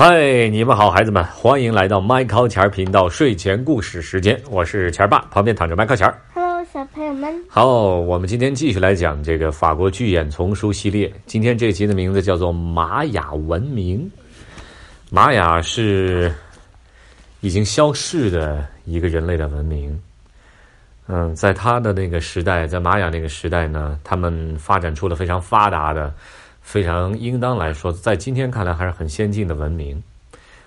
嗨，你们好，孩子们，欢迎来到麦考钱儿频道睡前故事时间，我是钱儿爸，旁边躺着麦考钱儿。Hello，小朋友们，好，我们今天继续来讲这个法国巨眼丛书系列。今天这集的名字叫做《玛雅文明》。玛雅是已经消逝的一个人类的文明。嗯，在他的那个时代，在玛雅那个时代呢，他们发展出了非常发达的、非常应当来说，在今天看来还是很先进的文明。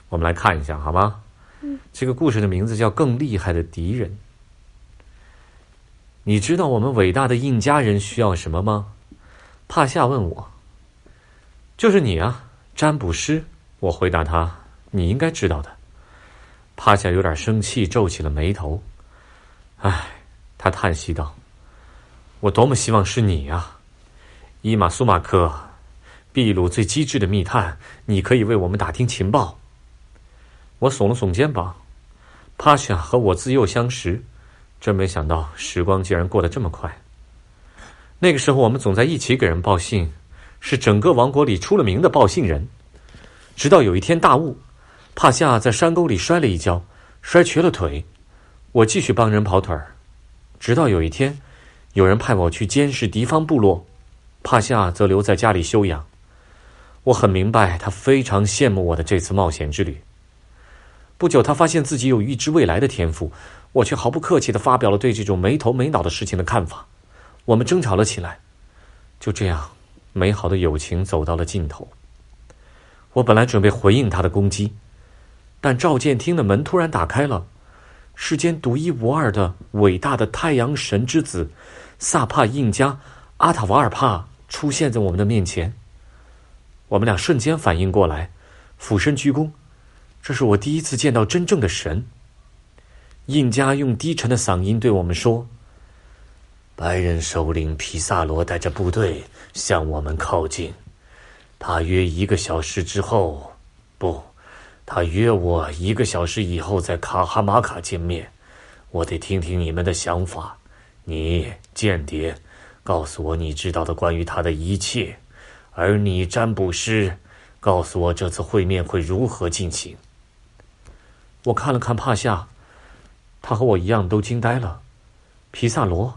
我们来看一下，好吗？嗯，这个故事的名字叫《更厉害的敌人》。你知道我们伟大的印加人需要什么吗？帕夏问我。就是你啊，占卜师。我回答他：“你应该知道的。”帕夏有点生气，皱起了眉头。唉，他叹息道：“我多么希望是你啊，伊玛苏马克，秘鲁最机智的密探，你可以为我们打听情报。”我耸了耸肩膀。帕夏和我自幼相识。真没想到，时光竟然过得这么快。那个时候，我们总在一起给人报信，是整个王国里出了名的报信人。直到有一天大雾，帕夏在山沟里摔了一跤，摔瘸了腿。我继续帮人跑腿儿，直到有一天，有人派我去监视敌方部落，帕夏则留在家里休养。我很明白，他非常羡慕我的这次冒险之旅。不久，他发现自己有预知未来的天赋。我却毫不客气地发表了对这种没头没脑的事情的看法，我们争吵了起来。就这样，美好的友情走到了尽头。我本来准备回应他的攻击，但赵建厅的门突然打开了，世间独一无二的伟大的太阳神之子萨帕印加阿塔瓦尔帕出现在我们的面前。我们俩瞬间反应过来，俯身鞠躬。这是我第一次见到真正的神。印加用低沉的嗓音对我们说：“白人首领皮萨罗带着部队向我们靠近，他约一个小时之后，不，他约我一个小时以后在卡哈马卡见面。我得听听你们的想法。你间谍，告诉我你知道的关于他的一切，而你占卜师，告诉我这次会面会如何进行。”我看了看帕夏。他和我一样都惊呆了，皮萨罗，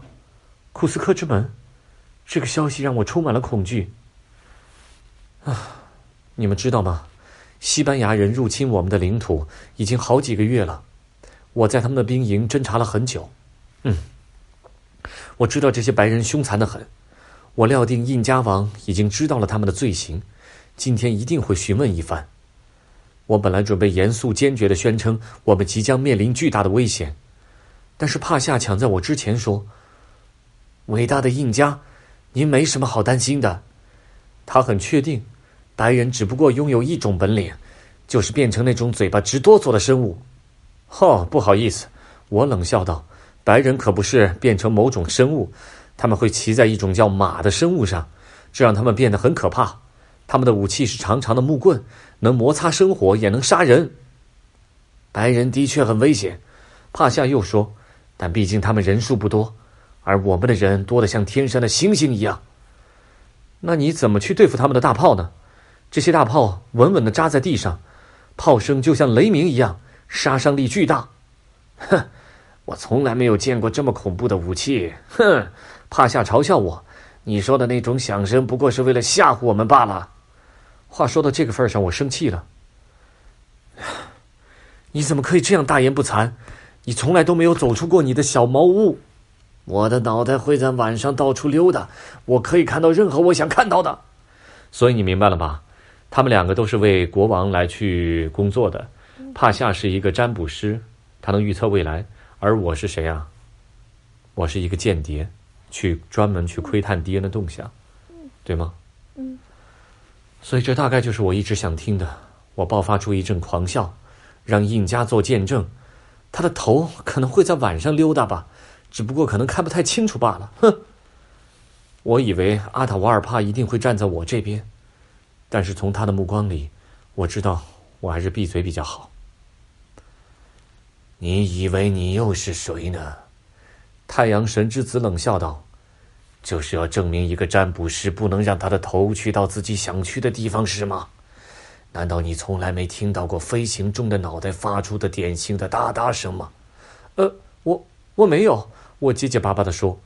库斯科之门，这个消息让我充满了恐惧。啊，你们知道吗？西班牙人入侵我们的领土已经好几个月了，我在他们的兵营侦查了很久。嗯，我知道这些白人凶残的很，我料定印加王已经知道了他们的罪行，今天一定会询问一番。我本来准备严肃坚决地宣称我们即将面临巨大的危险，但是帕夏抢在我之前说：“伟大的印加，您没什么好担心的。”他很确定，白人只不过拥有一种本领，就是变成那种嘴巴直哆嗦的生物。哦，不好意思，我冷笑道：“白人可不是变成某种生物，他们会骑在一种叫马的生物上，这让他们变得很可怕。他们的武器是长长的木棍。”能摩擦生火，也能杀人。白人的确很危险，帕夏又说，但毕竟他们人数不多，而我们的人多得像天上的星星一样。那你怎么去对付他们的大炮呢？这些大炮稳稳地扎在地上，炮声就像雷鸣一样，杀伤力巨大。哼，我从来没有见过这么恐怖的武器。哼，帕夏嘲笑我，你说的那种响声不过是为了吓唬我们罢了。话说到这个份上，我生气了。你怎么可以这样大言不惭？你从来都没有走出过你的小茅屋。我的脑袋会在晚上到处溜达，我可以看到任何我想看到的。所以你明白了吧？他们两个都是为国王来去工作的。帕夏是一个占卜师，他能预测未来，而我是谁啊？我是一个间谍，去专门去窥探敌人的动向，对吗？嗯。所以这大概就是我一直想听的。我爆发出一阵狂笑，让印加做见证。他的头可能会在晚上溜达吧，只不过可能看不太清楚罢了。哼！我以为阿塔瓦尔帕一定会站在我这边，但是从他的目光里，我知道我还是闭嘴比较好。你以为你又是谁呢？太阳神之子冷笑道。就是要证明一个占卜师不能让他的头去到自己想去的地方，是吗？难道你从来没听到过飞行中的脑袋发出的典型的哒哒声吗？呃，我我没有。我结结巴巴的说：“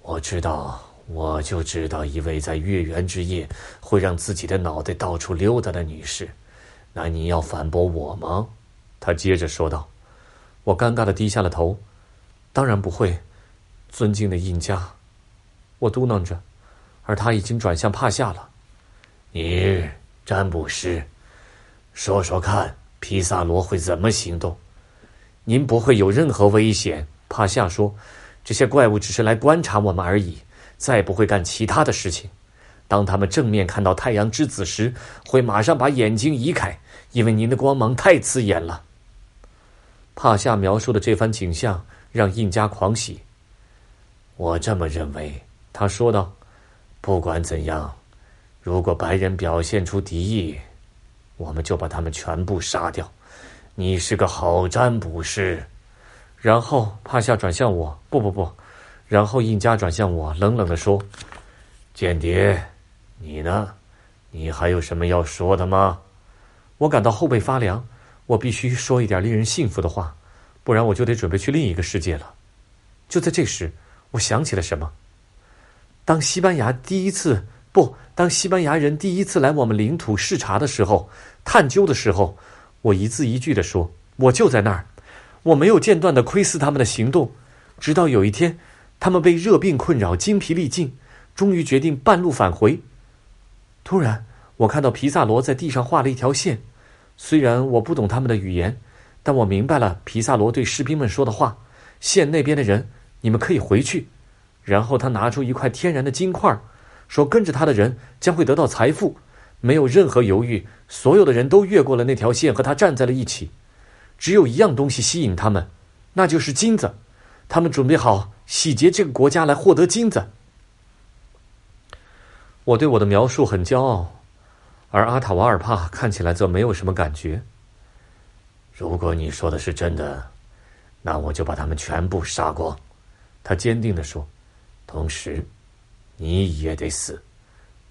我知道，我就知道一位在月圆之夜会让自己的脑袋到处溜达的女士。那你要反驳我吗？”他接着说道。我尴尬的低下了头。当然不会，尊敬的印加。我嘟囔着，而他已经转向帕夏了。你。占卜师，说说看，皮萨罗会怎么行动？您不会有任何危险。帕夏说：“这些怪物只是来观察我们而已，再不会干其他的事情。当他们正面看到太阳之子时，会马上把眼睛移开，因为您的光芒太刺眼了。”帕夏描述的这番景象让印加狂喜。我这么认为，他说道：“不管怎样。”如果白人表现出敌意，我们就把他们全部杀掉。你是个好占卜师。然后帕夏转向我，不不不，然后印加转向我，冷冷的说：“间谍，你呢？你还有什么要说的吗？”我感到后背发凉。我必须说一点令人信服的话，不然我就得准备去另一个世界了。就在这时，我想起了什么。当西班牙第一次。不，当西班牙人第一次来我们领土视察的时候，探究的时候，我一字一句的说：“我就在那儿，我没有间断的窥视他们的行动，直到有一天，他们被热病困扰，精疲力尽，终于决定半路返回。突然，我看到皮萨罗在地上画了一条线，虽然我不懂他们的语言，但我明白了皮萨罗对士兵们说的话：线那边的人，你们可以回去。然后他拿出一块天然的金块。”说跟着他的人将会得到财富，没有任何犹豫，所有的人都越过了那条线和他站在了一起。只有一样东西吸引他们，那就是金子。他们准备好洗劫这个国家来获得金子。我对我的描述很骄傲，而阿塔瓦尔帕看起来则没有什么感觉。如果你说的是真的，那我就把他们全部杀光。”他坚定地说，同时。你也得死！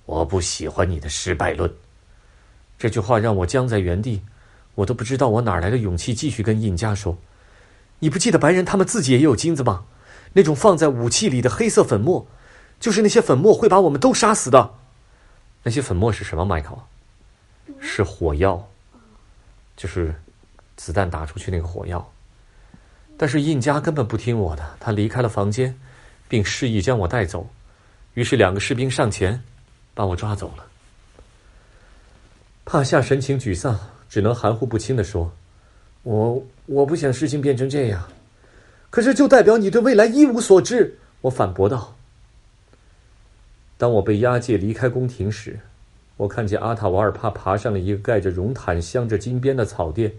我不喜欢你的失败论。这句话让我僵在原地，我都不知道我哪来的勇气继续跟印加说：“你不记得白人他们自己也有金子吗？那种放在武器里的黑色粉末，就是那些粉末会把我们都杀死的。那些粉末是什么，迈克？是火药，就是子弹打出去那个火药。但是印加根本不听我的，他离开了房间，并示意将我带走。”于是，两个士兵上前，把我抓走了。帕夏神情沮丧，只能含糊不清的说：“我我不想事情变成这样，可是就代表你对未来一无所知。”我反驳道。当我被押解离开宫廷时，我看见阿塔瓦尔帕爬上了一个盖着绒毯、镶着金边的草垫，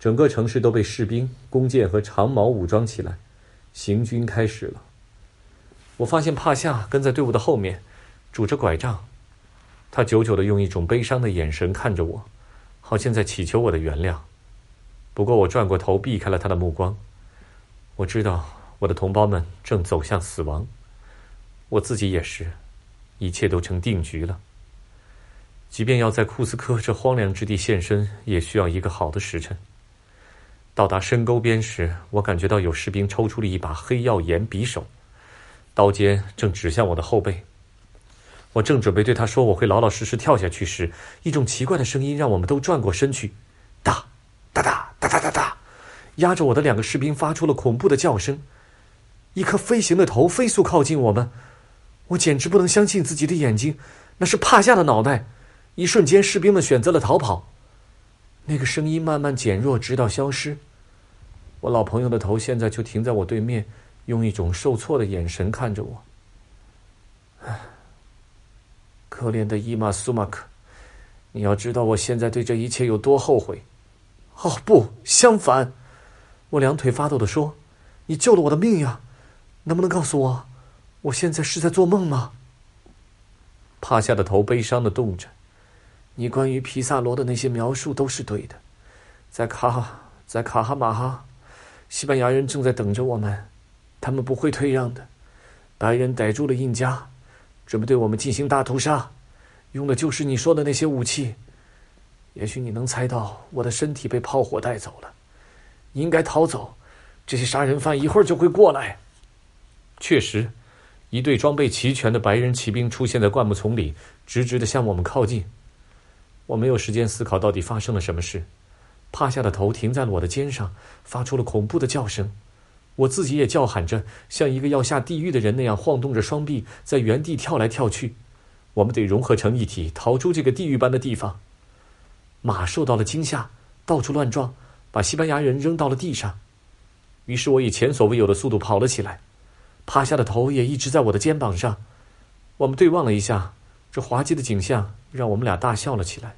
整个城市都被士兵、弓箭和长矛武装起来，行军开始了。我发现帕夏跟在队伍的后面，拄着拐杖，他久久的用一种悲伤的眼神看着我，好像在祈求我的原谅。不过我转过头避开了他的目光。我知道我的同胞们正走向死亡，我自己也是，一切都成定局了。即便要在库斯科这荒凉之地现身，也需要一个好的时辰。到达深沟边时，我感觉到有士兵抽出了一把黑曜岩匕首。刀尖正指向我的后背，我正准备对他说我会老老实实跳下去时，一种奇怪的声音让我们都转过身去，哒哒哒哒哒哒哒，压着我的两个士兵发出了恐怖的叫声，一颗飞行的头飞速靠近我们，我简直不能相信自己的眼睛，那是帕夏的脑袋，一瞬间士兵们选择了逃跑，那个声音慢慢减弱，直到消失，我老朋友的头现在就停在我对面。用一种受挫的眼神看着我，唉，可怜的伊玛苏马克，你要知道我现在对这一切有多后悔。哦，不，相反，我两腿发抖的说：“你救了我的命呀！能不能告诉我，我现在是在做梦吗？”帕夏的头悲伤的动着。你关于皮萨罗的那些描述都是对的，在卡，在卡哈马哈，西班牙人正在等着我们。他们不会退让的。白人逮住了印加，准备对我们进行大屠杀，用的就是你说的那些武器。也许你能猜到，我的身体被炮火带走了，应该逃走。这些杀人犯一会儿就会过来。确实，一队装备齐全的白人骑兵出现在灌木丛里，直直的向我们靠近。我没有时间思考到底发生了什么事，趴下的头停在了我的肩上，发出了恐怖的叫声。我自己也叫喊着，像一个要下地狱的人那样晃动着双臂，在原地跳来跳去。我们得融合成一体，逃出这个地狱般的地方。马受到了惊吓，到处乱撞，把西班牙人扔到了地上。于是我以前所未有的速度跑了起来，趴下的头也一直在我的肩膀上。我们对望了一下，这滑稽的景象让我们俩大笑了起来。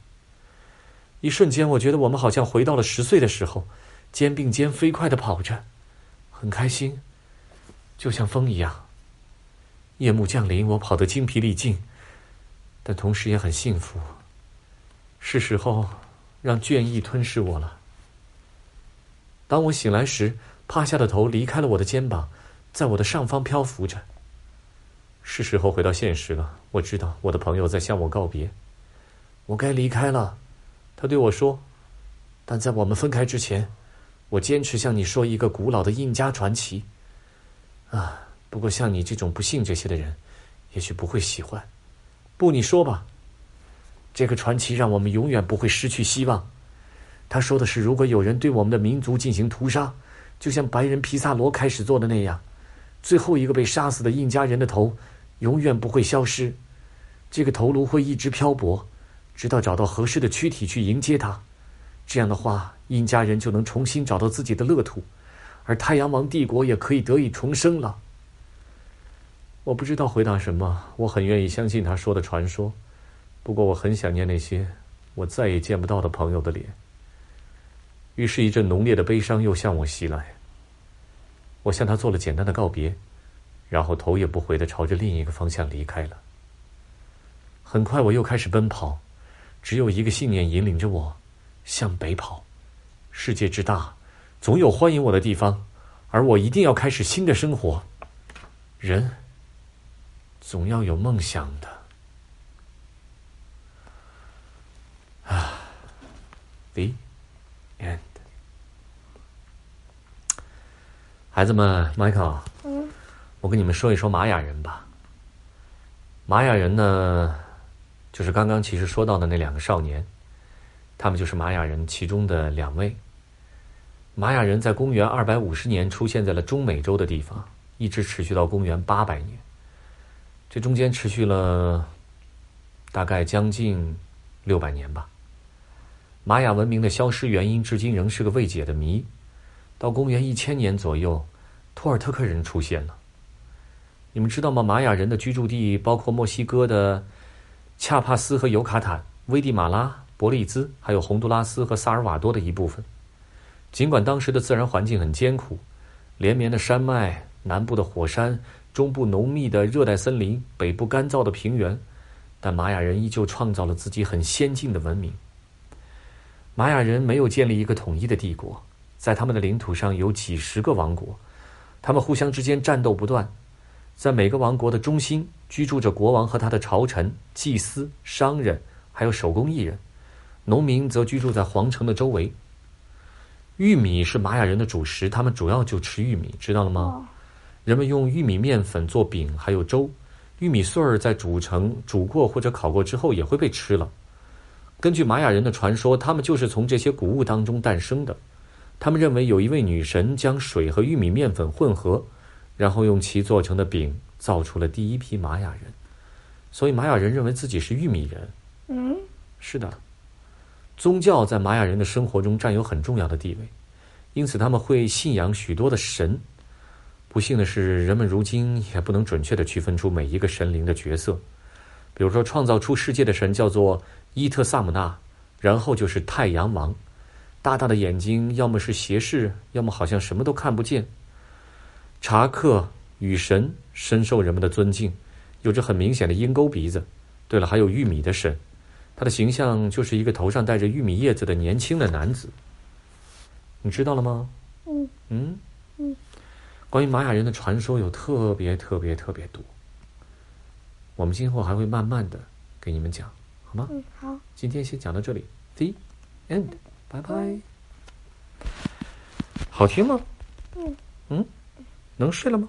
一瞬间，我觉得我们好像回到了十岁的时候，肩并肩飞快的跑着，很开心，就像风一样。夜幕降临，我跑得精疲力尽，但同时也很幸福。是时候让倦意吞噬我了。当我醒来时，趴下的头离开了我的肩膀，在我的上方漂浮着。是时候回到现实了。我知道我的朋友在向我告别，我该离开了。他对我说：“但在我们分开之前，我坚持向你说一个古老的印加传奇。啊，不过像你这种不信这些的人，也许不会喜欢。不，你说吧。”这个传奇让我们永远不会失去希望。他说的是，如果有人对我们的民族进行屠杀，就像白人皮萨罗开始做的那样，最后一个被杀死的印加人的头永远不会消失。这个头颅会一直漂泊，直到找到合适的躯体去迎接他。这样的话，印家人就能重新找到自己的乐土，而太阳王帝国也可以得以重生了。我不知道回答什么。我很愿意相信他说的传说。不过我很想念那些我再也见不到的朋友的脸。于是，一阵浓烈的悲伤又向我袭来。我向他做了简单的告别，然后头也不回的朝着另一个方向离开了。很快，我又开始奔跑，只有一个信念引领着我向北跑。世界之大，总有欢迎我的地方，而我一定要开始新的生活。人总要有梦想的。啊 The end。孩子们，Michael，嗯，我跟你们说一说玛雅人吧。玛雅人呢，就是刚刚其实说到的那两个少年，他们就是玛雅人其中的两位。玛雅人在公元二百五十年出现在了中美洲的地方，一直持续到公元八百年，这中间持续了大概将近六百年吧。玛雅文明的消失原因至今仍是个未解的谜。到公元一千年左右，托尔特克人出现了。你们知道吗？玛雅人的居住地包括墨西哥的恰帕斯和尤卡坦、危地马拉、伯利兹，还有洪都拉斯和萨尔瓦多的一部分。尽管当时的自然环境很艰苦，连绵的山脉、南部的火山、中部浓密的热带森林、北部干燥的平原，但玛雅人依旧创造了自己很先进的文明。玛雅人没有建立一个统一的帝国，在他们的领土上有几十个王国，他们互相之间战斗不断，在每个王国的中心居住着国王和他的朝臣、祭司、商人，还有手工艺人，农民则居住在皇城的周围。玉米是玛雅人的主食，他们主要就吃玉米，知道了吗？人们用玉米面粉做饼，还有粥，玉米穗儿在煮成、煮过或者烤过之后也会被吃了。根据玛雅人的传说，他们就是从这些谷物当中诞生的。他们认为有一位女神将水和玉米面粉混合，然后用其做成的饼造出了第一批玛雅人。所以玛雅人认为自己是玉米人。嗯，是的。宗教在玛雅人的生活中占有很重要的地位，因此他们会信仰许多的神。不幸的是，人们如今也不能准确地区分出每一个神灵的角色。比如说，创造出世界的神叫做。伊特萨姆纳，然后就是太阳王，大大的眼睛，要么是斜视，要么好像什么都看不见。查克雨神深受人们的尊敬，有着很明显的鹰钩鼻子。对了，还有玉米的神，他的形象就是一个头上戴着玉米叶子的年轻的男子。你知道了吗？嗯嗯嗯。关于玛雅人的传说有特别特别特别多，我们今后还会慢慢的给你们讲。嗯，好。今天先讲到这里。The end，拜拜。好听吗？嗯，能睡了吗？